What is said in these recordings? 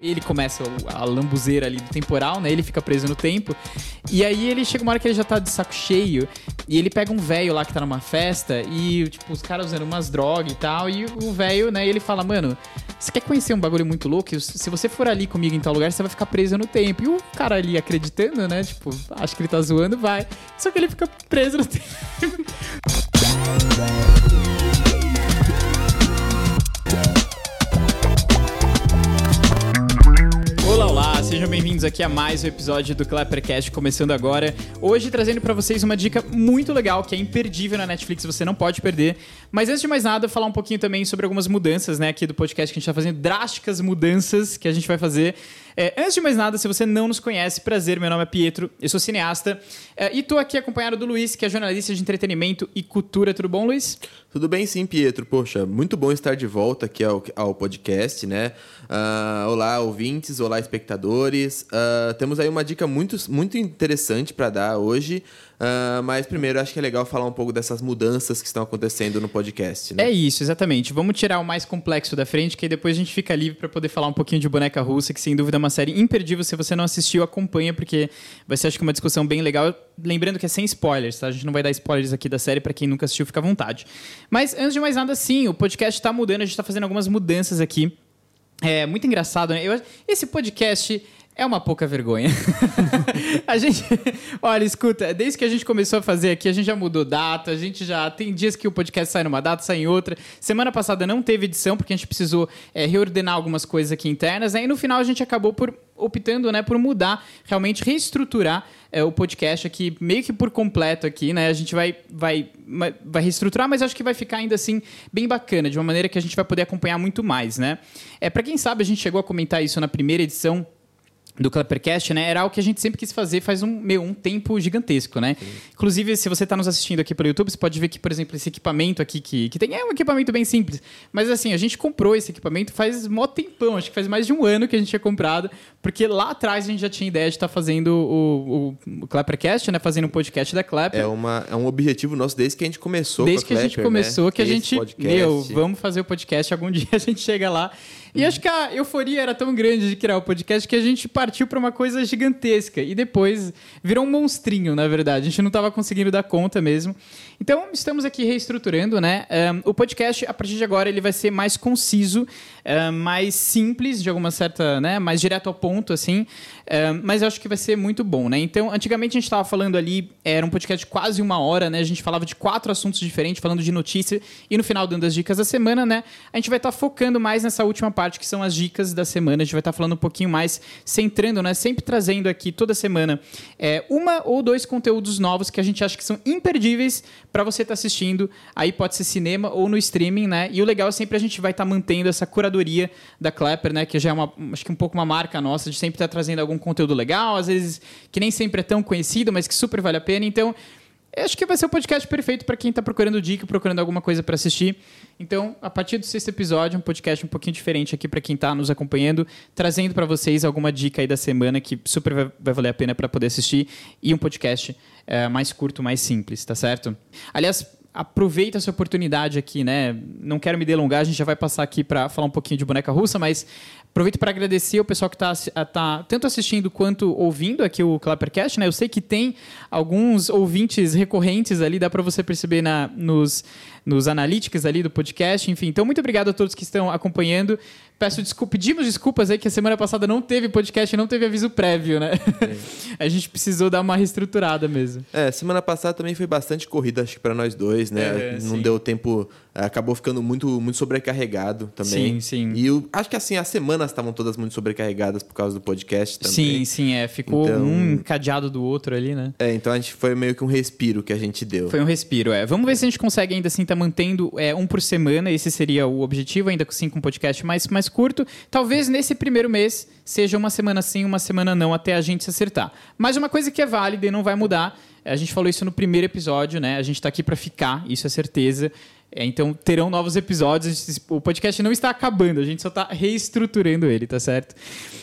Ele começa a lambuzeira ali do temporal, né? Ele fica preso no tempo. E aí ele chega uma hora que ele já tá de saco cheio. E ele pega um velho lá que tá numa festa. E, tipo, os caras usando umas drogas e tal. E o velho, né? Ele fala, mano, você quer conhecer um bagulho muito louco? Se você for ali comigo em tal lugar, você vai ficar preso no tempo. E o cara ali acreditando, né? Tipo, acho que ele tá zoando, vai. Só que ele fica preso no tempo. Sejam bem-vindos aqui a mais um episódio do Clappercast começando agora. Hoje trazendo para vocês uma dica muito legal que é imperdível na Netflix, você não pode perder. Mas antes de mais nada, falar um pouquinho também sobre algumas mudanças, né, aqui do podcast que a gente tá fazendo, drásticas mudanças que a gente vai fazer. É, antes de mais nada, se você não nos conhece, prazer, meu nome é Pietro, eu sou cineasta é, e tô aqui acompanhado do Luiz, que é jornalista de entretenimento e cultura. Tudo bom, Luiz? Tudo bem sim, Pietro. Poxa, muito bom estar de volta aqui ao, ao podcast, né? Uh, olá, ouvintes, olá, espectadores. Uh, temos aí uma dica muito, muito interessante para dar hoje. Uh, mas primeiro acho que é legal falar um pouco dessas mudanças que estão acontecendo no podcast. Né? É isso, exatamente. Vamos tirar o mais complexo da frente, que aí depois a gente fica livre para poder falar um pouquinho de Boneca Russa, que sem dúvida é uma série imperdível. Se você não assistiu, acompanha, porque vai ser acho que uma discussão bem legal. Lembrando que é sem spoilers, tá? A gente não vai dar spoilers aqui da série, para quem nunca assistiu, fica à vontade. Mas antes de mais nada, sim, o podcast está mudando, a gente está fazendo algumas mudanças aqui. É muito engraçado, né? Eu, esse podcast é uma pouca vergonha. a gente. Olha, escuta, desde que a gente começou a fazer aqui, a gente já mudou data, a gente já. Tem dias que o podcast sai numa data, sai em outra. Semana passada não teve edição, porque a gente precisou é, reordenar algumas coisas aqui internas, né? E no final a gente acabou por optando né, por mudar, realmente reestruturar é, o podcast aqui, meio que por completo aqui, né? A gente vai, vai, vai reestruturar, mas acho que vai ficar ainda assim bem bacana, de uma maneira que a gente vai poder acompanhar muito mais, né? É, para quem sabe, a gente chegou a comentar isso na primeira edição do Clappercast, né? Era algo que a gente sempre quis fazer faz um, meu, um tempo gigantesco, né? Sim. Inclusive, se você está nos assistindo aqui pelo YouTube, você pode ver que, por exemplo, esse equipamento aqui que, que tem é um equipamento bem simples. Mas assim, a gente comprou esse equipamento faz mó tempão, acho que faz mais de um ano que a gente tinha comprado, porque lá atrás a gente já tinha ideia de estar tá fazendo o, o, o Clappercast, né? Fazendo um podcast da Clapper. É, uma, é um objetivo nosso desde que a gente começou Desde que a, Clapper, a gente começou, né? que a gente. Meu, vamos fazer o podcast, algum dia a gente chega lá. E acho que a euforia era tão grande de criar o podcast que a gente partiu para uma coisa gigantesca. E depois virou um monstrinho, na verdade. A gente não estava conseguindo dar conta mesmo. Então, estamos aqui reestruturando, né? Um, o podcast, a partir de agora, ele vai ser mais conciso, mais simples, de alguma certa, né? Mais direto ao ponto, assim. Mas eu acho que vai ser muito bom, né? Então, antigamente a gente estava falando ali, era um podcast de quase uma hora, né? A gente falava de quatro assuntos diferentes, falando de notícia e no final dando as dicas da semana, né? A gente vai estar tá focando mais nessa última parte, que são as dicas da semana. A gente vai estar tá falando um pouquinho mais, centrando, né? Sempre trazendo aqui toda semana é, uma ou dois conteúdos novos que a gente acha que são imperdíveis para você estar tá assistindo. Aí pode ser cinema ou no streaming, né? E o legal é sempre a gente vai estar tá mantendo essa curadoria da Clapper, né? Que já é uma, acho que um pouco uma marca nossa de sempre estar tá trazendo algum conteúdo legal, às vezes que nem sempre é tão conhecido, mas que super vale a pena. Então, acho que vai ser o podcast perfeito para quem está procurando dica, procurando alguma coisa para assistir. Então, a partir do sexto episódio, um podcast um pouquinho diferente aqui para quem está nos acompanhando, trazendo para vocês alguma dica aí da semana que super vai, vai valer a pena para poder assistir e um podcast é, mais curto, mais simples, tá certo? Aliás, aproveita essa oportunidade aqui, né? Não quero me delongar, a gente já vai passar aqui para falar um pouquinho de boneca russa, mas aproveito para agradecer o pessoal que está tá tanto assistindo quanto ouvindo aqui o Clappercast, né? Eu sei que tem alguns ouvintes recorrentes ali, dá para você perceber na, nos, nos analíticos ali do podcast, enfim. Então, muito obrigado a todos que estão acompanhando. Peço desculpa, pedimos desculpas aí que a semana passada não teve podcast, não teve aviso prévio, né? a gente precisou dar uma reestruturada mesmo. É, semana passada também foi bastante corrida, acho que para nós dois, né? É, não sim. deu tempo, acabou ficando muito, muito sobrecarregado também. Sim, sim. E eu, acho que assim, as semanas estavam todas muito sobrecarregadas por causa do podcast também. Sim, sim, é. Ficou então... um encadeado do outro ali, né? É, então a gente foi meio que um respiro que a gente deu. Foi um respiro, é. Vamos ver se a gente consegue ainda assim estar tá mantendo é, um por semana, esse seria o objetivo, ainda assim com um podcast mais, mais curto. Talvez nesse primeiro mês seja uma semana sim, uma semana não, até a gente se acertar. Mas uma coisa que é válida e não vai mudar, a gente falou isso no primeiro episódio, né? A gente está aqui para ficar, isso é certeza. É, então terão novos episódios. O podcast não está acabando, a gente só está reestruturando ele, tá certo?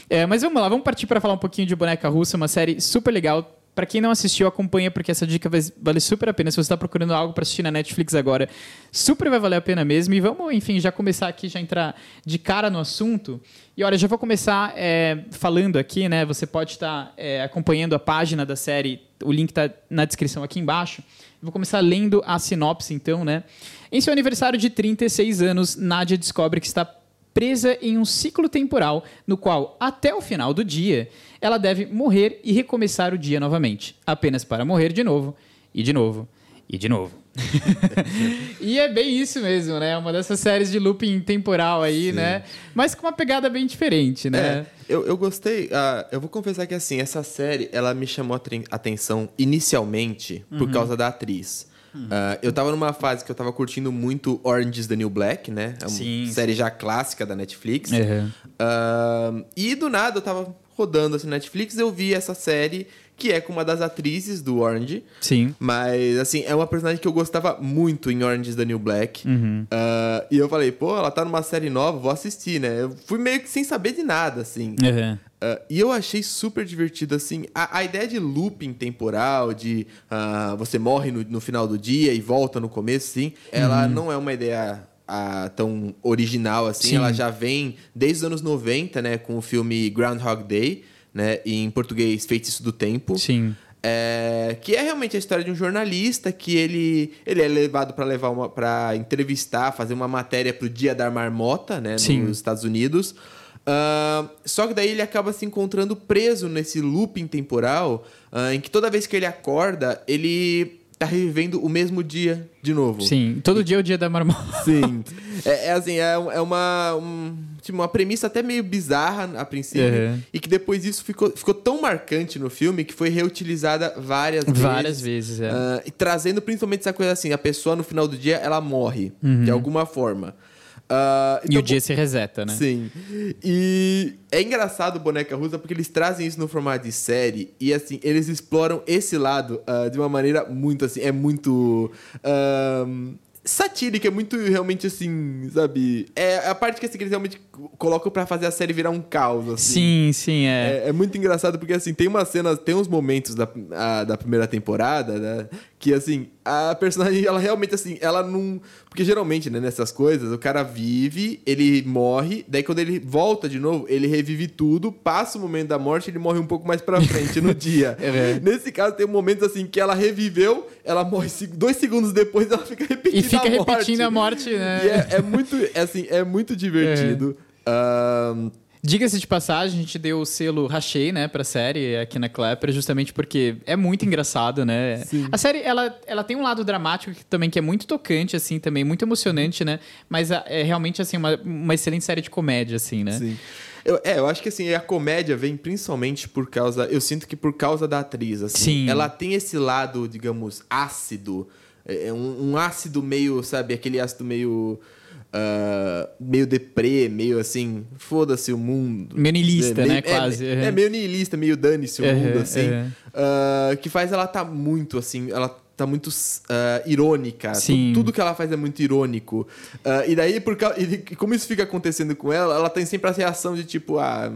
É, mas vamos lá, vamos partir para falar um pouquinho de Boneca Russa, uma série super legal para quem não assistiu, acompanha, porque essa dica vale super a pena. Se você está procurando algo para assistir na Netflix agora, super vai valer a pena mesmo. E vamos, enfim, já começar aqui, já entrar de cara no assunto. E olha, já vou começar é, falando aqui, né? Você pode estar é, acompanhando a página da série, o link está na descrição aqui embaixo. Vou começar lendo a sinopse, então, né? Em seu aniversário de 36 anos, Nadia descobre que está presa em um ciclo temporal no qual, até o final do dia, ela deve morrer e recomeçar o dia novamente, apenas para morrer de novo, e de novo, e de novo. e é bem isso mesmo, né? Uma dessas séries de looping temporal aí, Sim. né? Mas com uma pegada bem diferente, né? É, eu, eu gostei. Uh, eu vou confessar que, assim, essa série, ela me chamou a atenção inicialmente por uhum. causa da atriz. Uh, eu tava numa fase que eu tava curtindo muito Orange is the New Black, né? É uma Sim. série já clássica da Netflix. Uhum. Uh, e do nada eu tava rodando assim na Netflix, eu vi essa série que é com uma das atrizes do Orange. Sim. Mas, assim, é uma personagem que eu gostava muito em Orange is the New Black. Uhum. Uh, e eu falei, pô, ela tá numa série nova, vou assistir, né? Eu fui meio que sem saber de nada, assim. Uhum. Uh, e eu achei super divertido, assim. A, a ideia de looping temporal, de uh, você morre no, no, final do dia e volta no começo, sim, ela uhum. não é uma ideia uh, tão original, assim. Sim. Ela já vem desde os anos 90, né? Com o filme Groundhog Day né? Em português, Feitiço do Tempo. Sim. É, que é realmente a história de um jornalista que ele, ele é levado para levar uma para entrevistar, fazer uma matéria para o Dia da Marmota, né, Sim. nos Estados Unidos. Uh, só que daí ele acaba se encontrando preso nesse looping temporal, uh, em que toda vez que ele acorda, ele tá revivendo o mesmo dia de novo. Sim, todo dia é o dia da marmota. Sim. É, é assim, é, é uma, um, tipo, uma premissa até meio bizarra a princípio. Uhum. E que depois isso ficou, ficou tão marcante no filme que foi reutilizada várias vezes. Várias vezes, é. Uh, e trazendo principalmente essa coisa assim, a pessoa no final do dia, ela morre. Uhum. De alguma forma. Uh, então, e o dia se reseta, né? Sim. E é engraçado o Boneca Russa porque eles trazem isso no formato de série e, assim, eles exploram esse lado uh, de uma maneira muito, assim, é muito... Uh, satírica, é muito realmente assim, sabe? É a parte que, assim, que eles realmente colocam para fazer a série virar um caos, assim. Sim, sim, é. é. é. muito engraçado porque, assim, tem umas cenas, tem uns momentos da, a, da primeira temporada, né? Que, assim, a personagem, ela realmente, assim, ela não. Porque geralmente, né, nessas coisas, o cara vive, ele morre, daí quando ele volta de novo, ele revive tudo, passa o momento da morte, ele morre um pouco mais pra frente no dia. É. Nesse caso, tem momentos, assim, que ela reviveu, ela morre dois segundos depois, ela fica repetindo. E fica a repetindo a morte, né? E é, é muito, é, assim, é muito divertido. É. Um, Diga-se de passagem, a gente deu o selo Rachei, né, pra série aqui na Clapper, justamente porque é muito engraçado, né? Sim. A série, ela, ela tem um lado dramático que, também que é muito tocante, assim, também, muito emocionante, né? Mas é realmente, assim, uma, uma excelente série de comédia, assim, né? Sim. Eu, é, eu acho que assim, a comédia vem principalmente por causa. Eu sinto que por causa da atriz. Assim, Sim. Ela tem esse lado, digamos, ácido. É, é um, um ácido meio, sabe, aquele ácido meio uh, meio deprê, meio assim, foda-se o mundo. Meio niilista, é, né? Meio, Quase. É, é, meio niilista, meio dane-se o uhum, mundo, assim. Uhum. Uh, que faz ela tá muito, assim, ela tá muito uh, irônica. Sim. Tudo, que ela faz é muito irônico. E daí, por causa, e como isso fica acontecendo com ela, ela tem sempre a reação de tipo, ah,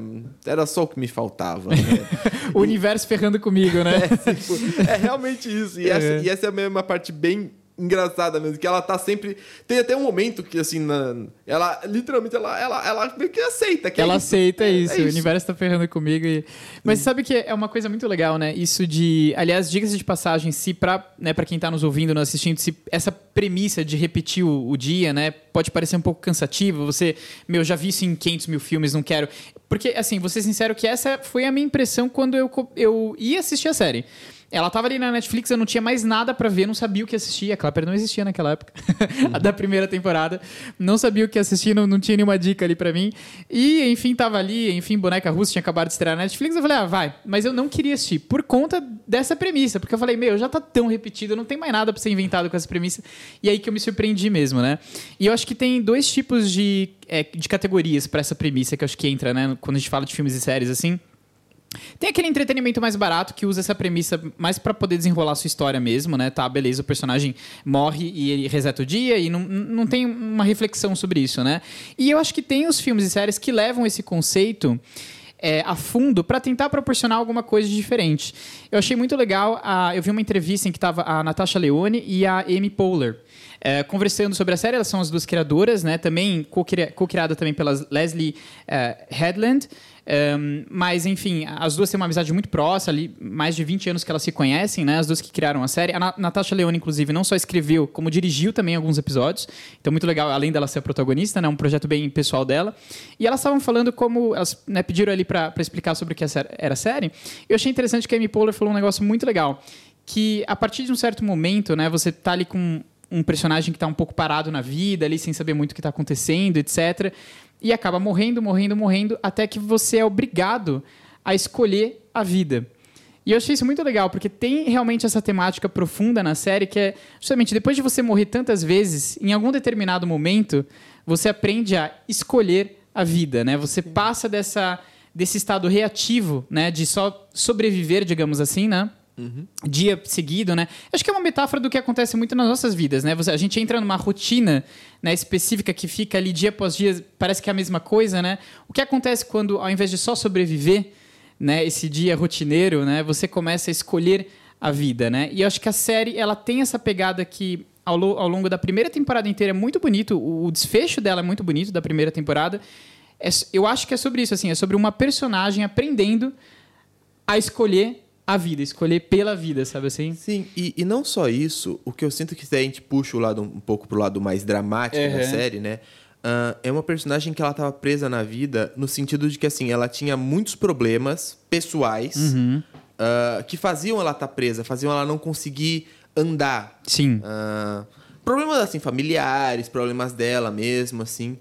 era só o que me faltava. Né? o universo ferrando comigo, né? É, tipo, é realmente isso. E, essa, e essa é uma parte bem engraçada mesmo, que ela tá sempre. Tem até um momento que, assim, na... ela literalmente ela, ela, ela meio que aceita. Que ela é aceita é, isso, é, isso, o universo tá ferrando comigo. E... Mas sabe que é uma coisa muito legal, né? Isso de. Aliás, dicas de passagem, se pra, né, pra quem tá nos ouvindo, nos assistindo, se essa premissa de repetir o, o dia, né, pode parecer um pouco cansativo. Você, meu, já vi isso em 500 mil filmes, não quero. Porque, assim, vou ser sincero que essa foi a minha impressão quando eu, eu ia assistir a série. Ela tava ali na Netflix, eu não tinha mais nada para ver, não sabia o que assistir. A Clapper não existia naquela época, uhum. da primeira temporada. Não sabia o que assistir, não, não tinha nenhuma dica ali para mim. E, enfim, tava ali, enfim, Boneca Russa tinha acabado de estrear na Netflix. Eu falei, ah, vai. Mas eu não queria assistir, por conta dessa premissa. Porque eu falei, meu, já tá tão repetido, não tem mais nada para ser inventado com essa premissa. E aí que eu me surpreendi mesmo, né? E eu acho que tem dois tipos de, é, de categorias para essa premissa que eu acho que entra, né? Quando a gente fala de filmes e séries assim. Tem aquele entretenimento mais barato que usa essa premissa mais para poder desenrolar sua história mesmo, né? Tá, beleza, o personagem morre e ele reseta o dia e não, não tem uma reflexão sobre isso, né? E eu acho que tem os filmes e séries que levam esse conceito é, a fundo para tentar proporcionar alguma coisa diferente. Eu achei muito legal, a, eu vi uma entrevista em que estava a Natasha Leone e a Amy Poehler. É, conversando sobre a série, elas são as duas criadoras, né? Também co-criada também pela Leslie uh, Headland. Um, mas, enfim, as duas têm uma amizade muito próxima, ali, mais de 20 anos que elas se conhecem, né? As duas que criaram a série. A Natasha Leone, inclusive, não só escreveu, como dirigiu também alguns episódios. Então, muito legal, além dela ser a protagonista, né? Um projeto bem pessoal dela. E elas estavam falando como... Elas né, pediram ali para explicar sobre o que era a série. Eu achei interessante que a Amy Poehler falou um negócio muito legal. Que, a partir de um certo momento, né? Você tá ali com um personagem que está um pouco parado na vida, ali sem saber muito o que está acontecendo, etc e acaba morrendo, morrendo, morrendo, até que você é obrigado a escolher a vida. E eu achei isso muito legal, porque tem realmente essa temática profunda na série, que é justamente depois de você morrer tantas vezes, em algum determinado momento, você aprende a escolher a vida, né? Você passa dessa, desse estado reativo, né? De só sobreviver, digamos assim, né? Uhum. Dia seguido, né? Acho que é uma metáfora do que acontece muito nas nossas vidas, né? Você, a gente entra numa rotina né, específica que fica ali dia após dia, parece que é a mesma coisa, né? O que acontece quando, ao invés de só sobreviver, né, esse dia rotineiro, né, você começa a escolher a vida, né? E eu acho que a série ela tem essa pegada que ao, ao longo da primeira temporada inteira é muito bonito, o, o desfecho dela é muito bonito da primeira temporada. É, eu acho que é sobre isso, assim, é sobre uma personagem aprendendo a escolher a vida, escolher pela vida, sabe assim? Sim, e, e não só isso, o que eu sinto que se a gente puxa o lado um pouco pro lado mais dramático uhum. da série, né? Uh, é uma personagem que ela estava presa na vida no sentido de que assim ela tinha muitos problemas pessoais uhum. uh, que faziam ela estar tá presa, faziam ela não conseguir andar. Sim. Uh, problemas assim familiares, problemas dela mesmo, assim.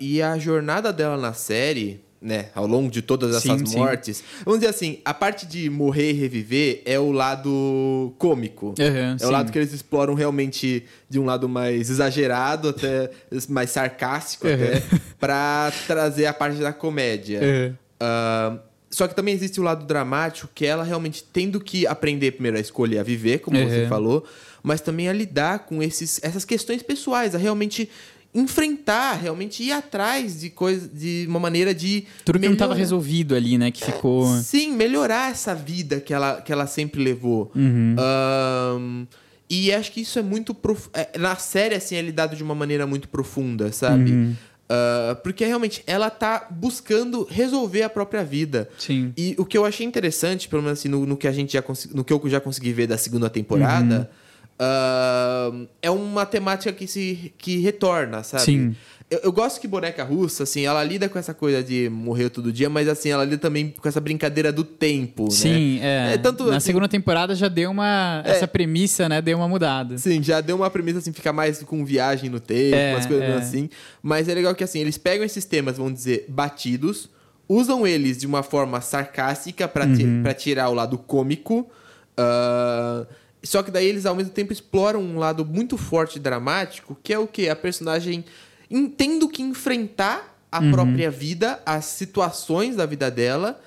e a jornada dela na série né, ao longo de todas essas sim, mortes. Sim. Vamos dizer assim, a parte de morrer e reviver é o lado cômico. Uhum, é sim. o lado que eles exploram realmente de um lado mais exagerado, até mais sarcástico, uhum. até, pra trazer a parte da comédia. Uhum. Uh, só que também existe o lado dramático, que ela realmente tendo que aprender primeiro a escolher a viver, como você falou, mas também a lidar com esses, essas questões pessoais, a realmente enfrentar, realmente ir atrás de coisa, de uma maneira de tudo que não estava resolvido ali, né, que ficou sim melhorar essa vida que ela, que ela sempre levou. Uhum. Um, e acho que isso é muito prof... É, na série assim é lidado de uma maneira muito profunda, sabe? Uhum. Uh, porque realmente ela tá buscando resolver a própria vida. Sim. E o que eu achei interessante, pelo menos assim, no, no que a gente já no que eu já consegui ver da segunda temporada. Uhum Uh, é uma temática que se que retorna, sabe? Sim. Eu, eu, gosto que boneca russa, assim, ela lida com essa coisa de morrer todo dia, mas assim, ela lida também com essa brincadeira do tempo, né? Assim, né? é. é tanto, Na assim, segunda temporada já deu uma. É, essa premissa, né? Deu uma mudada. Sim, já deu uma premissa, assim, ficar mais com viagem no tempo, é, umas coisas é. assim. Mas é legal que, assim, eles pegam esses temas, vamos dizer, batidos, usam eles de uma forma sarcástica para uhum. tirar o lado cômico. Uh, só que daí eles ao mesmo tempo exploram um lado muito forte e dramático, que é o que? A personagem tendo que enfrentar a uhum. própria vida, as situações da vida dela,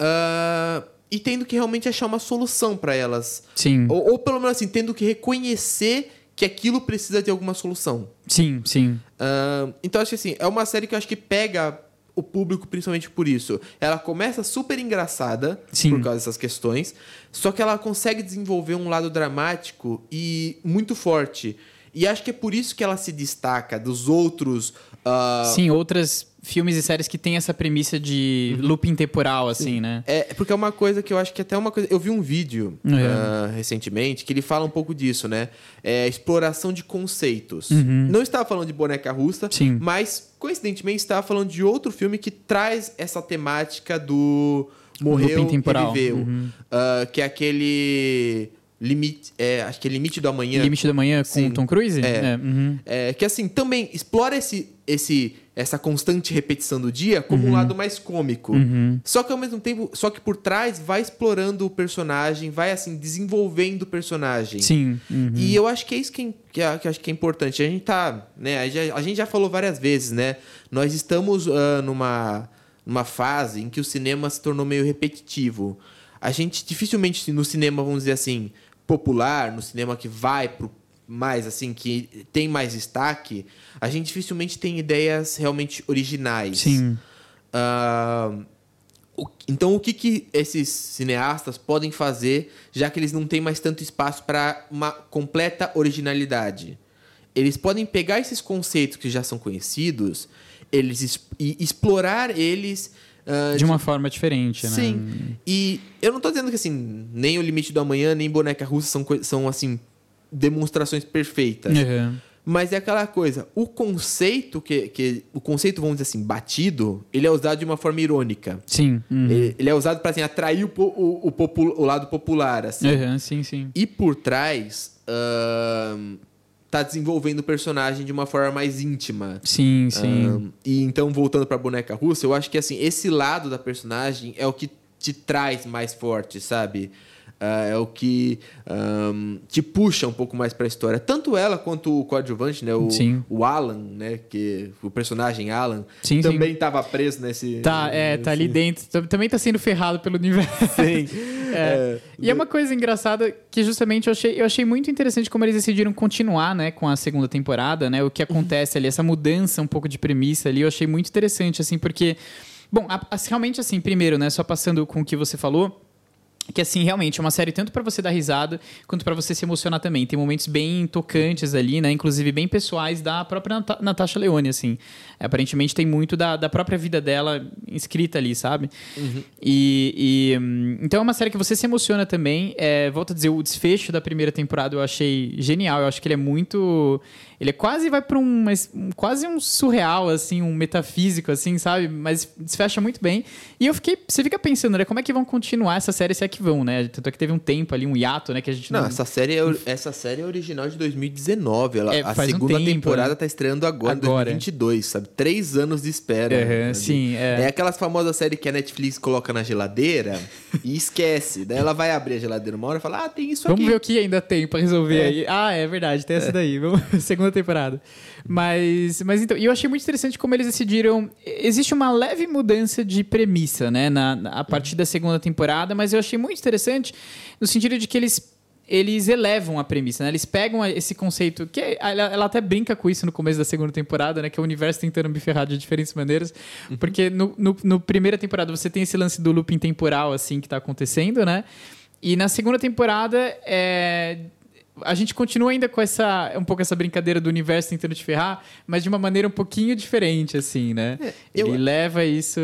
uh, e tendo que realmente achar uma solução para elas. Sim. Ou, ou, pelo menos assim, tendo que reconhecer que aquilo precisa de alguma solução. Sim, sim. Uh, então acho que assim, é uma série que eu acho que pega o público principalmente por isso. Ela começa super engraçada Sim. por causa dessas questões, só que ela consegue desenvolver um lado dramático e muito forte. E acho que é por isso que ela se destaca dos outros. Uh... Sim, outras filmes e séries que tem essa premissa de uhum. looping temporal, assim, Sim. né? É, porque é uma coisa que eu acho que até uma coisa. Eu vi um vídeo é. uh, recentemente que ele fala um pouco disso, né? É exploração de conceitos. Uhum. Não estava falando de boneca russa, Sim. mas coincidentemente estava falando de outro filme que traz essa temática do morreu e viveu. Uhum. Uh, que é aquele Limite, é, acho que é Limite do Amanhã. Limite do Amanhã com Sim. Tom Cruise? É. É, uhum. é, que assim, também explora esse, esse, essa constante repetição do dia como uhum. um lado mais cômico. Uhum. Só que ao mesmo tempo, só que por trás vai explorando o personagem, vai assim, desenvolvendo o personagem. Sim. Uhum. E eu acho que é isso que, é, que, é, que acho que é importante. A gente tá, né, a gente, a gente já falou várias vezes, né? Nós estamos uh, numa, numa fase em que o cinema se tornou meio repetitivo. A gente dificilmente no cinema, vamos dizer assim, popular, no cinema que vai pro mais assim, que tem mais destaque, a gente dificilmente tem ideias realmente originais. Sim. Uh, então, o que, que esses cineastas podem fazer, já que eles não têm mais tanto espaço para uma completa originalidade? Eles podem pegar esses conceitos que já são conhecidos eles e explorar eles Uh, de uma de... forma diferente, né? Sim. E eu não estou dizendo que assim, nem o limite do amanhã, nem boneca russa são, são assim, demonstrações perfeitas. Uhum. Mas é aquela coisa, o conceito que, que o conceito vamos dizer assim batido, ele é usado de uma forma irônica. Sim. Uhum. Ele, ele, é usado para assim atrair o, o, o, o, lado popular, assim. Uhum, sim, sim. E por trás uh, tá desenvolvendo o personagem de uma forma mais íntima. Sim, sim. Um, e então voltando para boneca russa, eu acho que assim esse lado da personagem é o que te traz mais forte, sabe? Uh, é o que um, te puxa um pouco mais para a história. Tanto ela quanto o coadjuvante, né? O, sim. o Alan, né? Que, o personagem Alan sim, também estava preso nesse. Tá, é, nesse... tá ali dentro. Também tá sendo ferrado pelo universo. Sim. é. É. E é uma coisa engraçada que justamente eu achei, eu achei muito interessante como eles decidiram continuar, né? Com a segunda temporada, né? O que acontece ali, essa mudança um pouco de premissa ali, eu achei muito interessante, assim, porque. Bom, a, a, realmente assim, primeiro, né? Só passando com o que você falou que assim realmente é uma série tanto para você dar risada quanto para você se emocionar também. Tem momentos bem tocantes ali né? Inclusive bem pessoais da própria Nat Natasha Leone assim. Aparentemente tem muito da, da própria vida dela escrita ali sabe? Uhum. e, e, então é uma série que você se emociona também. É, volto a dizer o desfecho da primeira temporada eu achei genial. Eu acho que ele é muito ele é quase vai para um, um, quase um surreal assim, um metafísico assim, sabe? Mas desfecha muito bem. E eu fiquei, você fica pensando, né, como é que vão continuar essa série se é que vão, né? Tanto é que teve um tempo ali, um hiato, né, que a gente não, não... essa série é essa série é original de 2019, ela, é, a segunda um tempo, temporada né? tá estreando agora, agora, em 2022, sabe? Três anos de espera. Uhum, né? sim, é. É aquelas famosas séries que a Netflix coloca na geladeira e esquece. Daí ela vai abrir a geladeira uma hora e fala: "Ah, tem isso Vamos aqui". Vamos ver o que ainda tem para resolver é. aí. Ah, é verdade, tem essa daí. Vamos segunda temporada. Mas, mas então, eu achei muito interessante como eles decidiram. Existe uma leve mudança de premissa, né, na, na a partir da segunda temporada, mas eu achei muito interessante no sentido de que eles eles elevam a premissa, né? Eles pegam esse conceito, que ela, ela, até brinca com isso no começo da segunda temporada, né? Que é o universo tentando me ferrar de diferentes maneiras. Uhum. Porque no, no, no, primeira temporada você tem esse lance do looping temporal, assim, que tá acontecendo, né? E na segunda temporada, é, a gente continua ainda com essa um pouco essa brincadeira do universo tentando te ferrar, mas de uma maneira um pouquinho diferente, assim, né? É, eu... Ele leva isso.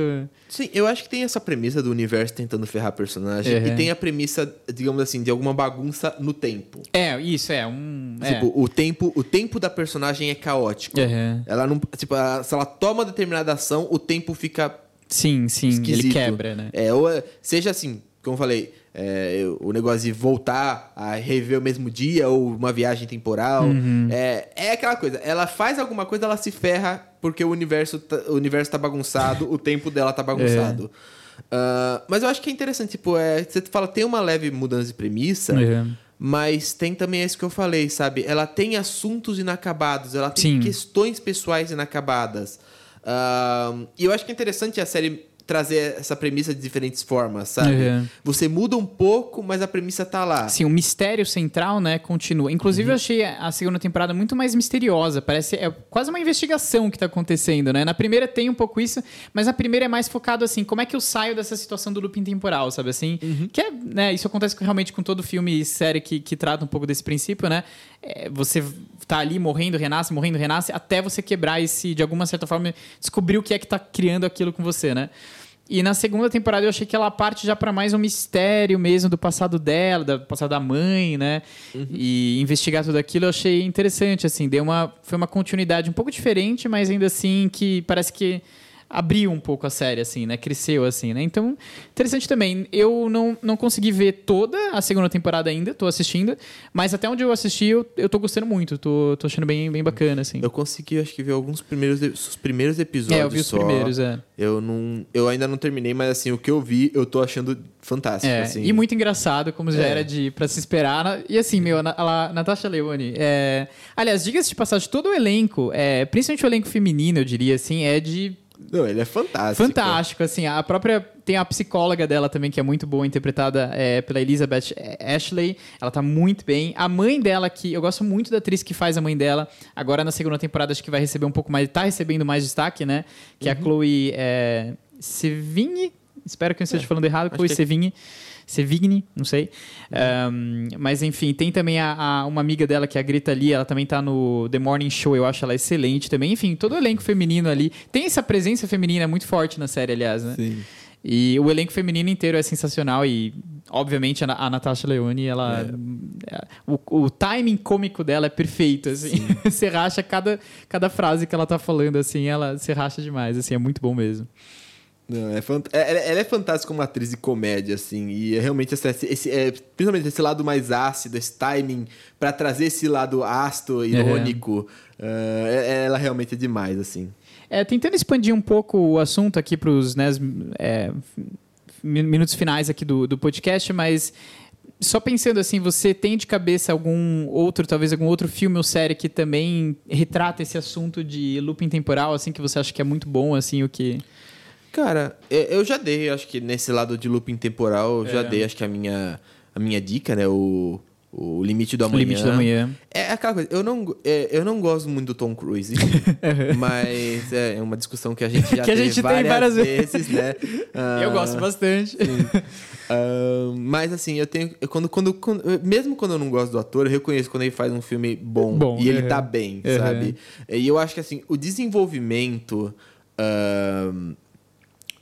Sim, eu acho que tem essa premissa do universo tentando ferrar personagem uhum. e tem a premissa, digamos assim, de alguma bagunça no tempo. É, isso é um. Tipo, é. o tempo, o tempo da personagem é caótico. Uhum. Ela não, tipo, ela, se ela toma determinada ação, o tempo fica Sim, sim, esquisito. ele quebra, né? É, ou seja assim, como eu falei, é, o negócio de voltar a rever o mesmo dia ou uma viagem temporal. Uhum. É, é aquela coisa. Ela faz alguma coisa, ela se ferra porque o universo, tá, o universo tá bagunçado, o tempo dela tá bagunçado. É. Uh, mas eu acho que é interessante, tipo, é, você fala, tem uma leve mudança de premissa, é. mas tem também isso que eu falei, sabe? Ela tem assuntos inacabados, ela tem Sim. questões pessoais inacabadas. Uh, e eu acho que é interessante a série trazer essa premissa de diferentes formas, sabe? Uhum. Você muda um pouco, mas a premissa tá lá. Sim, o mistério central, né, continua. Inclusive, uhum. eu achei a segunda temporada muito mais misteriosa. Parece é quase uma investigação que tá acontecendo, né? Na primeira tem um pouco isso, mas na primeira é mais focado assim, como é que eu saio dessa situação do looping temporal, sabe assim? Uhum. Que é, né, isso acontece realmente com todo filme e série que, que trata um pouco desse princípio, né? É, você tá ali morrendo, renasce, morrendo, renasce, até você quebrar esse, de alguma certa forma, descobrir o que é que tá criando aquilo com você, né? E na segunda temporada eu achei que ela parte já para mais um mistério mesmo do passado dela, do passado da mãe, né? Uhum. E investigar tudo aquilo eu achei interessante, assim. Deu uma, foi uma continuidade um pouco diferente, mas ainda assim que parece que abriu um pouco a série, assim, né? Cresceu, assim, né? Então, interessante também. Eu não, não consegui ver toda a segunda temporada ainda, tô assistindo, mas até onde eu assisti, eu, eu tô gostando muito, tô, tô achando bem, bem bacana, assim. Eu consegui, acho que, ver alguns primeiros, os primeiros episódios É, eu vi os só. primeiros, é. Eu, não, eu ainda não terminei, mas, assim, o que eu vi, eu tô achando fantástico, é, assim. E muito engraçado, como já é. era de pra se esperar. E, assim, meu, a, a Natasha Leone, é... Aliás, diga-se de passagem, todo o elenco, é, principalmente o elenco feminino, eu diria, assim, é de não, ele é fantástico. Fantástico, assim. A própria. Tem a psicóloga dela também, que é muito boa, interpretada é, pela Elizabeth Ashley. Ela tá muito bem. A mãe dela, que eu gosto muito da atriz que faz a mãe dela. Agora na segunda temporada acho que vai receber um pouco mais. Tá recebendo mais destaque, né? Que uhum. é a uhum. Chloe é, Sevigny. Espero que eu esteja é, falando errado, Chloe Sevigny. Sevigny, não sei. Um, mas enfim, tem também a, a, uma amiga dela que é a Greta Lee, ela também tá no The Morning Show, eu acho ela excelente também. Enfim, todo o elenco feminino ali. Tem essa presença feminina muito forte na série, aliás, né? Sim. E o elenco feminino inteiro é sensacional e, obviamente, a, a Natasha Leone, ela... É. é o, o, timing cômico dela é perfeito, assim. você racha cada, cada frase que ela tá falando, assim, ela se racha demais, assim, é muito bom mesmo. Não, é fant... É, ela é fantástica como atriz de comédia, assim, e é realmente esse, esse é, principalmente esse lado mais ácido, esse timing, para trazer esse lado ácido, irônico, uh, ela realmente é demais, assim. É, tentando expandir um pouco o assunto aqui para os né, é, minutos finais aqui do, do podcast, mas só pensando assim, você tem de cabeça algum outro, talvez algum outro filme ou série que também retrata esse assunto de looping temporal, assim, que você acha que é muito bom, assim, o que... Cara, é, eu já dei, acho que nesse lado de looping temporal, eu é. já dei, acho que a minha, a minha dica, né? O, o Limite do Amanhã. Limite do Amanhã. É aquela coisa, eu não, é, eu não gosto muito do Tom Cruise, mas é, é uma discussão que a gente já que a gente várias, tem várias vezes, vezes né? Uh, eu gosto bastante. Uh, mas assim, eu tenho. Eu, quando, quando, quando, mesmo quando eu não gosto do ator, eu reconheço quando ele faz um filme bom, bom e ele tá bem, sabe? E eu acho que assim, o desenvolvimento. Uh,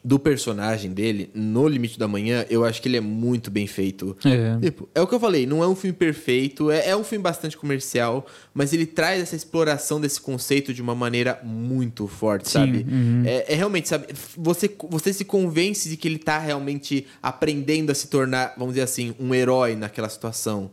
do personagem dele no Limite da Manhã, eu acho que ele é muito bem feito. É. Tipo, é o que eu falei, não é um filme perfeito, é, é, um filme bastante comercial, mas ele traz essa exploração desse conceito de uma maneira muito forte, Sim, sabe? Uhum. É, é, realmente, sabe? Você, você se convence de que ele tá realmente aprendendo a se tornar, vamos dizer assim, um herói naquela situação.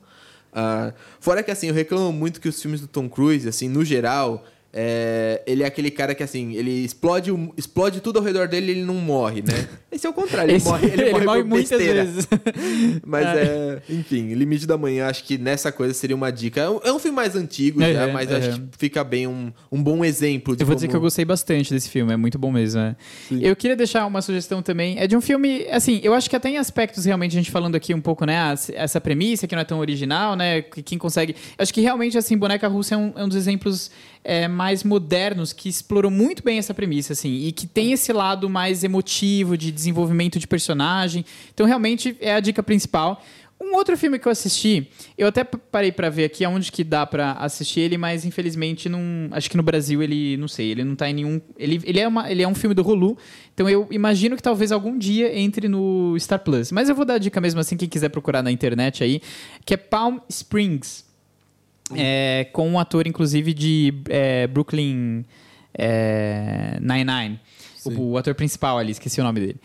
Uh, fora que, assim, eu reclamo muito que os filmes do Tom Cruise, assim, no geral, é, ele é aquele cara que, assim, ele explode, explode tudo ao redor dele e ele não morre, né? Esse é o contrário, ele Esse, morre, ele, ele morre, morre muitas vezes. Mas é. é, enfim, Limite da Manhã, acho que nessa coisa seria uma dica. É um, é um filme mais antigo é, já, mas acho que fica bem um, um bom exemplo. De eu vou como... dizer que eu gostei bastante desse filme, é muito bom mesmo. É. Eu queria deixar uma sugestão também, é de um filme, assim, eu acho que até em aspectos realmente, a gente falando aqui um pouco, né, essa premissa que não é tão original, né, quem consegue... Acho que realmente, assim, Boneca Russa é um, é um dos exemplos é, mais modernos que exploram muito bem essa premissa, assim, e que tem esse lado mais emotivo de desenvolvimento de personagem. Então, realmente é a dica principal. Um outro filme que eu assisti, eu até parei para ver aqui aonde que dá para assistir ele, mas infelizmente não, acho que no Brasil ele, não sei, ele não tá em nenhum, ele, ele é uma, ele é um filme do Hulu, então eu imagino que talvez algum dia entre no Star Plus. Mas eu vou dar a dica mesmo assim quem quiser procurar na internet aí, que é Palm Springs. É, com um ator, inclusive, de é, Brooklyn é, Nine-Nine. O, o, ator principal ali, esqueci o nome dele.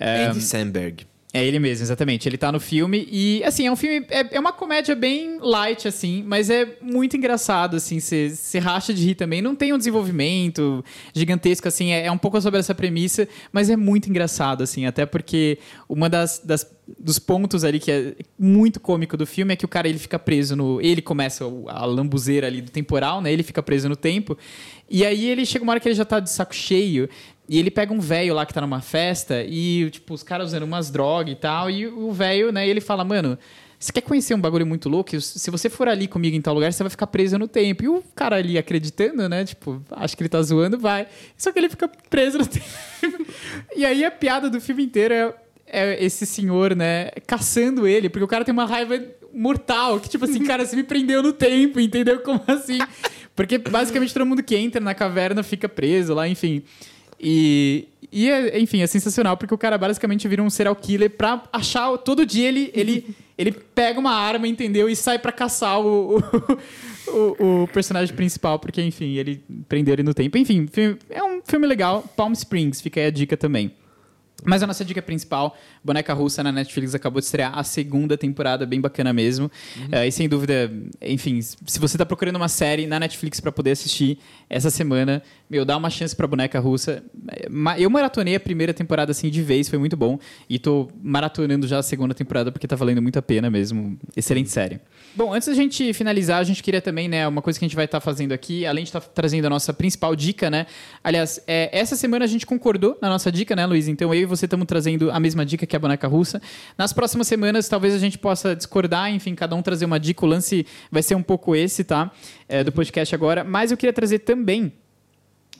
Andy Samberg. É ele mesmo, exatamente. Ele tá no filme e, assim, é um filme... É, é uma comédia bem light, assim, mas é muito engraçado, assim. Você racha de rir também. Não tem um desenvolvimento gigantesco, assim. É, é, um pouco sobre essa premissa, mas é muito engraçado, assim. Até porque uma das, das dos pontos ali que é muito cômico do filme é que o cara ele fica preso no... Ele começa a lambuzeira ali do temporal, né? Ele fica preso no tempo. E aí ele chega uma hora que ele já tá de saco cheio e ele pega um velho lá que tá numa festa e, tipo, os caras usando umas drogas e tal. E o velho, né, ele fala, mano, você quer conhecer um bagulho muito louco? Se você for ali comigo em tal lugar, você vai ficar preso no tempo. E o cara ali acreditando, né? Tipo, acho que ele tá zoando, vai. Só que ele fica preso no tempo. e aí a piada do filme inteiro é, é esse senhor, né, caçando ele, porque o cara tem uma raiva mortal, que tipo assim, cara, você me prendeu no tempo, entendeu? Como assim? Porque basicamente todo mundo que entra na caverna fica preso lá, enfim. E, e é, enfim, é sensacional porque o cara basicamente vira um serial killer pra achar. Todo dia ele, ele, ele pega uma arma, entendeu? E sai pra caçar o, o, o, personagem principal, porque, enfim, ele prendeu ele no tempo. Enfim, é um filme legal. Palm Springs, fica aí a dica também. Mas a nossa dica principal, Boneca Russa na Netflix acabou de estrear a segunda temporada, bem bacana mesmo. Uhum. Uh, e sem dúvida, enfim, se você está procurando uma série na Netflix para poder assistir essa semana, meu, dá uma chance para Boneca Russa. Eu maratonei a primeira temporada assim de vez, foi muito bom. E tô maratonando já a segunda temporada porque tá valendo muito a pena mesmo. Excelente série. Bom, antes da gente finalizar, a gente queria também, né, uma coisa que a gente vai estar tá fazendo aqui, além de estar tá trazendo a nossa principal dica, né? Aliás, é, essa semana a gente concordou na nossa dica, né, Luiz? Então eu e você estamos trazendo a mesma dica que a boneca russa. Nas próximas semanas, talvez a gente possa discordar, enfim, cada um trazer uma dica. O lance vai ser um pouco esse, tá? É, do podcast agora. Mas eu queria trazer também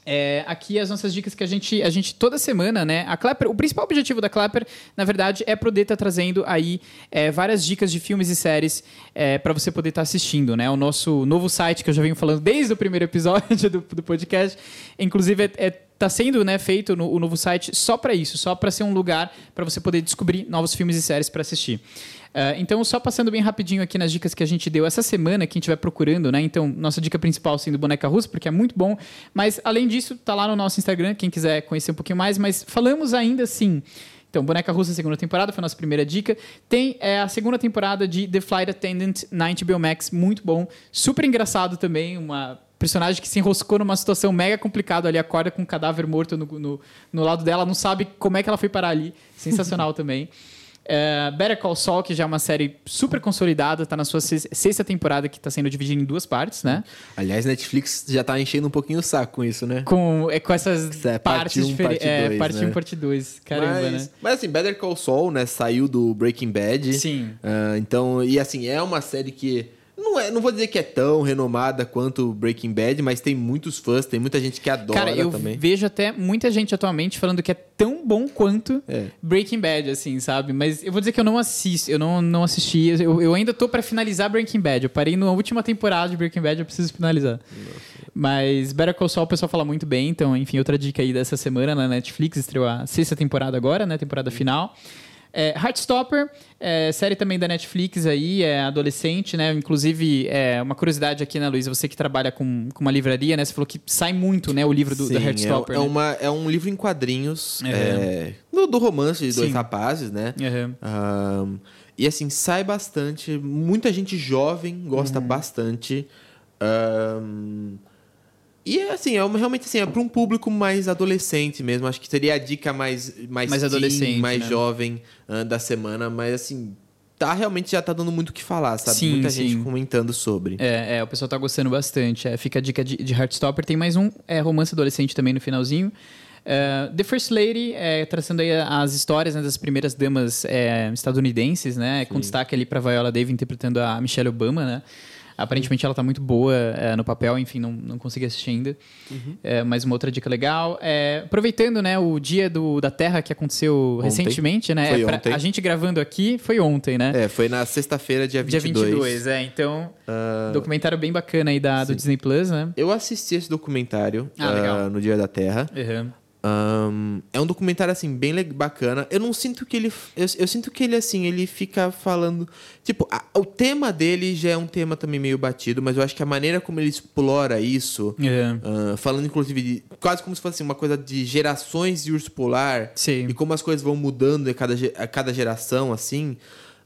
É, aqui as nossas dicas que a gente, a gente toda semana, né? A Clapper, o principal objetivo da Clapper, na verdade, é poder estar tá trazendo aí é, várias dicas de filmes e séries é, para você poder estar tá assistindo, né? O nosso novo site que eu já venho falando desde o primeiro episódio do, do podcast, inclusive é, está sendo né, feito no, o novo site só para isso, só para ser um lugar para você poder descobrir novos filmes e séries para assistir. Uh, então, só passando bem rapidinho aqui nas dicas que a gente deu essa semana, quem estiver procurando, né? Então, nossa dica principal sendo boneca russa, porque é muito bom. Mas, além disso, tá lá no nosso Instagram, quem quiser conhecer um pouquinho mais. Mas falamos ainda assim. Então, Boneca Russa, segunda temporada, foi a nossa primeira dica. Tem é, a segunda temporada de The Flight Attendant na HBO Max, muito bom. Super engraçado também, uma personagem que se enroscou numa situação mega complicada ali, acorda com um cadáver morto no, no, no lado dela, não sabe como é que ela foi parar ali. Sensacional também. Uh, Better Call Saul, que já é uma série super consolidada, está na sua sexta temporada, que está sendo dividida em duas partes, né? Aliás, Netflix já está enchendo um pouquinho o saco com isso, né? Com, é, com essas é, partes diferentes. É, parte 1 e né? parte 2. Caramba, mas, né? Mas assim, Better Call Saul, né, saiu do Breaking Bad. Sim. Uh, então, e assim, é uma série que não, é, não vou dizer que é tão renomada quanto Breaking Bad, mas tem muitos fãs, tem muita gente que adora Cara, eu também. vejo até muita gente atualmente falando que é tão bom quanto é. Breaking Bad, assim, sabe? Mas eu vou dizer que eu não assisto, eu não, não assisti. Eu, eu ainda tô para finalizar Breaking Bad. Eu parei na última temporada de Breaking Bad, eu preciso finalizar. Nossa. Mas Better Call Saul o pessoal fala muito bem, então, enfim, outra dica aí dessa semana na Netflix, estreou a sexta temporada agora, né? Temporada final. É, Heartstopper, é, série também da Netflix aí, é adolescente, né? Inclusive, é, uma curiosidade aqui, né, Luiz? Você que trabalha com, com uma livraria, né? Você falou que sai muito, né? O livro do, Sim, do Heartstopper. É, é, uma, é um livro em quadrinhos é, do, do, romance de dois Sim. rapazes, né? Uhum. Um, e assim, sai bastante. Muita gente jovem gosta uhum. bastante. Um, e assim, é realmente assim, é para um público mais adolescente mesmo. Acho que seria a dica mais mais, mais teen, adolescente, mais né? jovem uh, da semana, mas assim, tá realmente já tá dando muito o que falar, sabe? Sim, Muita sim. gente comentando sobre. É, é, o pessoal tá gostando bastante. É, fica a dica de, de Heartstopper. Tem mais um é, romance adolescente também no finalzinho. Uh, The First Lady, é, traçando aí as histórias né, das primeiras damas é, estadunidenses, né? Sim. Com destaque ali para Viola Davis interpretando a Michelle Obama, né? Aparentemente ela está muito boa é, no papel, enfim, não, não consegui assistir ainda. Uhum. É, mas uma outra dica legal. É, aproveitando né, o dia do, da Terra que aconteceu ontem. recentemente, né? Foi pra, ontem. A gente gravando aqui foi ontem, né? É, foi na sexta-feira, dia 22. Dia 22, é. Então, uh... documentário bem bacana aí da, do Disney Plus, né? Eu assisti esse documentário ah, uh, no Dia da Terra. Uhum. Um, é um documentário assim bem bacana. Eu não sinto que ele, eu, eu sinto que ele assim ele fica falando tipo a, o tema dele já é um tema também meio batido, mas eu acho que a maneira como ele explora isso, uh, falando inclusive de, quase como se fosse assim, uma coisa de gerações de urso polar Sim. e como as coisas vão mudando a cada, a cada geração assim.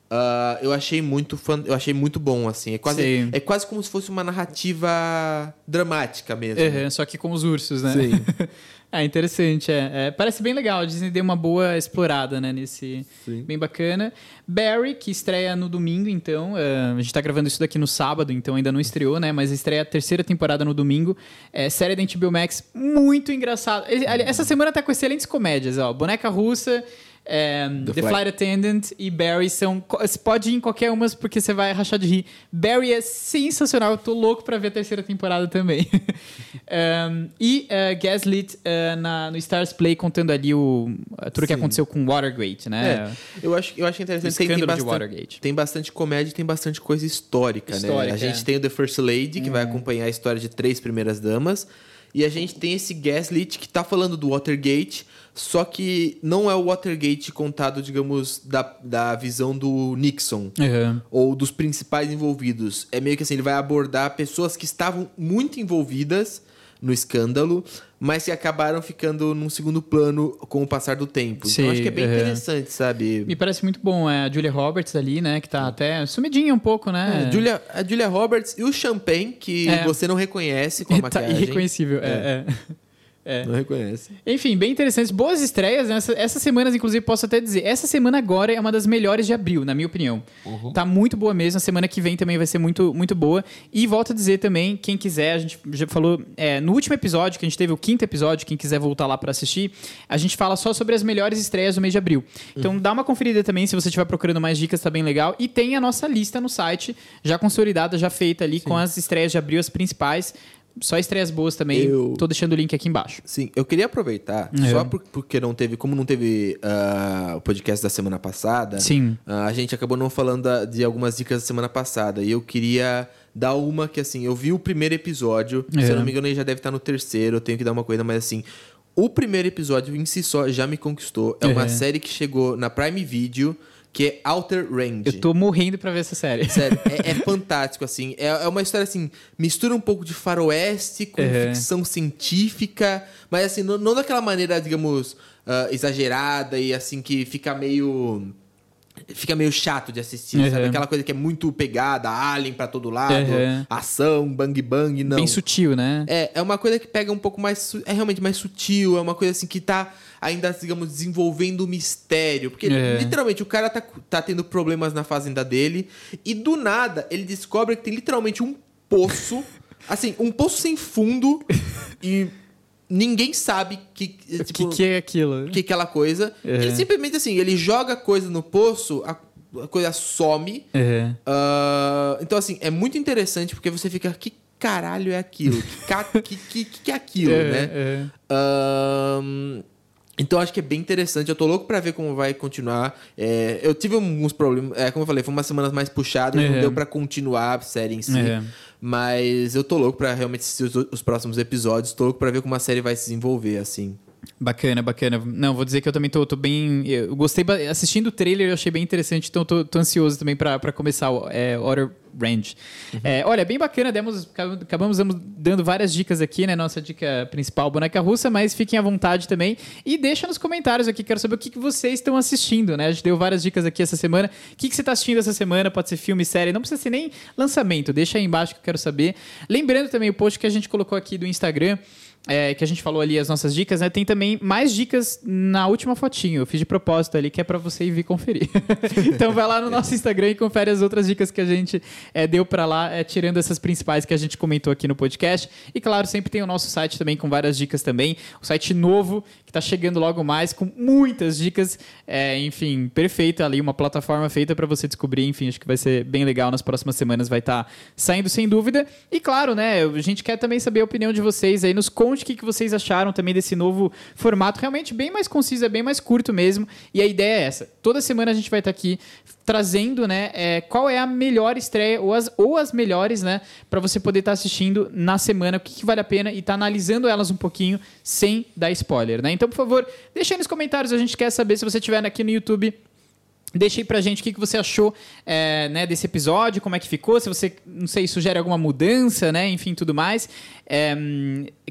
Uh, eu achei muito fã, eu achei muito bom assim é quase é quase como se fosse uma narrativa dramática mesmo uhum, só que com os ursos né Sim. É interessante, é. é. Parece bem legal. A Disney deu uma boa explorada, né? Nesse. Sim. Bem bacana. Barry, que estreia no domingo, então. Uh, a gente tá gravando isso daqui no sábado, então ainda não estreou, né? Mas estreia a terceira temporada no domingo. É, série da HBO Max, muito engraçada. Essa semana tá com excelentes comédias, ó. Boneca Russa é, The, The Flight. Flight. Attendant e Barry são. Você pode ir em qualquer umas porque você vai rachar de rir. Barry é sensacional, eu tô louco pra ver a terceira temporada também. um, e uh, Gaslit uh, na, no Stars Play contando ali o, tudo Sim. que aconteceu com Watergate, né? É, eu, acho, eu acho interessante. Tem, tem, bastante, Watergate. tem bastante comédia e tem bastante coisa histórica, histórica né? A gente é. tem o The First Lady, que vai uhum. acompanhar a história de três primeiras damas. E a gente tem esse Gaslit que tá falando do Watergate, só que não é o Watergate contado, digamos, da, da visão do Nixon uhum. ou dos principais envolvidos. É meio que assim, ele vai abordar pessoas que estavam muito envolvidas no escândalo, mas que acabaram ficando num segundo plano com o passar do tempo. Sim, então acho que é bem interessante, sabe? Me parece muito bom. É a Julia Roberts ali, né? Que tá até sumidinha um pouco, né? É, a, Julia, a Julia Roberts e o Champagne, que é. você não reconhece com a tá maquiagem. Tá irreconhecível, é. é. É. Não reconhece. Enfim, bem interessantes. Boas estreias. Né? Essa, essas semanas, inclusive, posso até dizer. Essa semana agora é uma das melhores de abril, na minha opinião. Uhum. Tá muito boa mesmo. A semana que vem também vai ser muito, muito boa. E volto a dizer também, quem quiser, a gente já falou é, no último episódio, que a gente teve o quinto episódio, quem quiser voltar lá para assistir, a gente fala só sobre as melhores estreias do mês de abril. Então uhum. dá uma conferida também, se você estiver procurando mais dicas, tá bem legal. E tem a nossa lista no site, já consolidada, já feita ali, Sim. com as estreias de abril, as principais só estreias boas também. Eu... Tô deixando o link aqui embaixo. Sim, eu queria aproveitar, é. só por, porque não teve, como não teve uh, o podcast da semana passada, Sim. Uh, a gente acabou não falando da, de algumas dicas da semana passada. E eu queria dar uma que, assim, eu vi o primeiro episódio, é. se eu não me engano, ele já deve estar no terceiro, eu tenho que dar uma coisa, mas assim, o primeiro episódio em si só já me conquistou. É uma é. série que chegou na Prime Video, que é Outer Range. Eu tô morrendo pra ver essa série. Sério, é, é fantástico, assim. É, é, uma história, assim, mistura um pouco de faroeste com uhum. ficção científica, mas, assim, não, não daquela maneira, digamos, uh, exagerada e, assim, que fica meio fica meio chato de assistir, uhum. sabe? Aquela coisa que é muito pegada, alien para todo lado, uhum. ação, bang bang, não. Bem sutil, né? É, é uma coisa que pega um pouco mais, é realmente mais sutil, é uma coisa assim que tá ainda, digamos, desenvolvendo o mistério, porque uhum. literalmente o cara tá, tá tendo problemas na fazenda dele e do nada ele descobre que tem literalmente um poço, assim, um poço sem fundo e ninguém sabe que tipo, que, que é aquilo. Que é aquela coisa. Uhum. Ele simplesmente assim, ele joga coisa no poço, a, a coisa some. Uhum. Uh, então assim, é muito interessante porque você fica que caralho é aquilo? Que, que, que, que, é aquilo, uhum. né? Uh, então acho que é bem interessante. Eu tô louco para ver como vai continuar. É, eu tive alguns problemas. É, como eu falei, foi umas semanas mais puxadas, não deu para continuar a série em si. Mas eu tô louco pra realmente assistir os, os próximos episódios. Tô louco pra ver como a série vai se desenvolver, assim. Bacana, bacana. Não, vou dizer que eu também tô, tô bem. Eu gostei assistindo o trailer, eu achei bem interessante, então tô, tô ansioso também para começar o é, Order Range. Uhum. É, olha, bem bacana, demos, acabamos dando várias dicas aqui, né? Nossa dica principal, boneca russa, mas fiquem à vontade também. E deixa nos comentários aqui, quero saber o que, que vocês estão assistindo, né? A gente deu várias dicas aqui essa semana. O que, que você está assistindo essa semana? Pode ser filme, série, não precisa ser nem lançamento, deixa aí embaixo que eu quero saber. Lembrando também o post que a gente colocou aqui do Instagram é, que a gente falou ali as nossas dicas, né? Tem também mais dicas na última fotinho. Eu fiz de propósito ali, que é para você ir conferir. então vai lá no nosso Instagram e confere as outras dicas que a gente é, deu para lá, é, tirando essas principais que a gente comentou aqui no podcast. E claro, sempre tem o nosso site também com várias dicas também. O site novo, está chegando logo mais, com muitas dicas. É, enfim, perfeita ali, uma plataforma feita para você descobrir. Enfim, acho que vai ser bem legal. Nas próximas semanas vai estar tá saindo sem dúvida. E claro, né? A gente quer também saber a opinião de vocês aí nos conte o que, que vocês acharam também desse novo formato. Realmente bem mais conciso, é bem mais curto mesmo. E a ideia é essa. Toda semana a gente vai estar aqui trazendo, né, é, qual é a melhor estreia ou as, ou as melhores, né, para você poder estar assistindo na semana, o que, que vale a pena e estar tá analisando elas um pouquinho sem dar spoiler, né? Então, por favor, deixa aí nos comentários, a gente quer saber se você estiver aqui no YouTube Deixe aí pra gente o que, que você achou é, né, desse episódio, como é que ficou, se você, não sei, sugere alguma mudança, né? Enfim, tudo mais. É,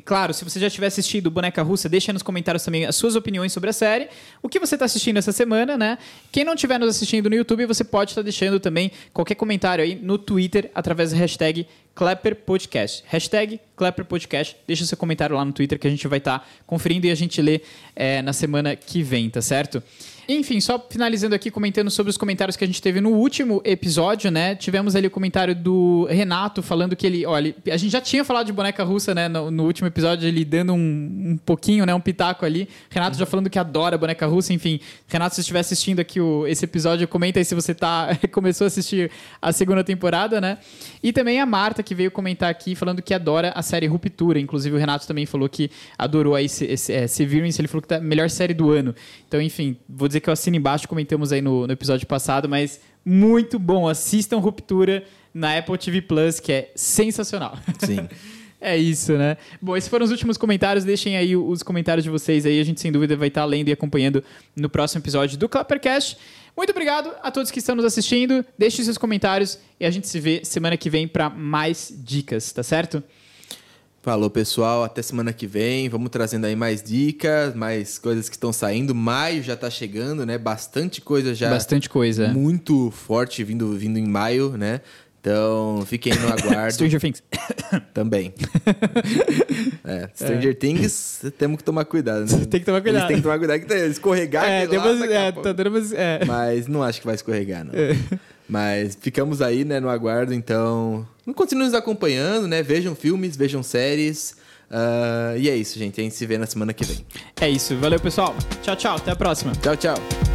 claro, se você já tiver assistido Boneca Russa, deixa nos comentários também as suas opiniões sobre a série. O que você está assistindo essa semana, né? Quem não estiver nos assistindo no YouTube, você pode estar tá deixando também qualquer comentário aí no Twitter através da hashtag Clapper Podcast. Hashtag Clapper Podcast. Deixa seu comentário lá no Twitter que a gente vai estar tá conferindo e a gente lê é, na semana que vem, tá certo? Enfim, só finalizando aqui, comentando sobre os comentários que a gente teve no último episódio, né? Tivemos ali o comentário do Renato falando que ele. Olha, a gente já tinha falado de boneca russa, né? No, no último episódio, ele dando um, um, pouquinho, né? Um pitaco ali. Renato uhum. já falando que adora boneca russa, enfim. Renato, se estiver assistindo aqui o, esse episódio, comenta aí se você tá, começou a assistir a segunda temporada, né? E também a Marta, que veio comentar aqui falando que adora a série Ruptura. Inclusive, o Renato também falou que adorou aí é, Severance, ele falou que tá a melhor série do ano. Então, enfim, vou dizer dizer que eu assino embaixo, comentamos aí no, no episódio passado, mas muito bom. Assistam Ruptura na Apple TV Plus, que é sensacional. Sim. É isso, né? Bom, esses foram os últimos comentários. Deixem aí os comentários de vocês aí. A gente, sem dúvida, vai estar lendo e acompanhando no próximo episódio do Clappercast. Muito obrigado a todos que estão nos assistindo. Deixem seus comentários e a gente se vê semana que vem para mais dicas, tá certo? Falou, pessoal. Até semana que vem. Vamos trazendo aí mais dicas, mais coisas que estão saindo. Maio já está chegando, né? Bastante coisa já. Bastante coisa. Muito forte vindo, vindo em maio, né? Então, fiquem no aguardo. Stranger Things. Também. é, Stranger é. Things, temos que tomar cuidado, né? Tem que tomar cuidado. Eles têm que tomar cuidado que escorregar é, umas, é, tá dando umas, é. Mas não acho que vai escorregar, não. É. Mas ficamos aí, né, no aguardo, então. Continuem nos acompanhando, né? Vejam filmes, vejam séries. Uh, e é isso, gente. A gente se vê na semana que vem. É isso. Valeu, pessoal. Tchau, tchau. Até a próxima. Tchau, tchau.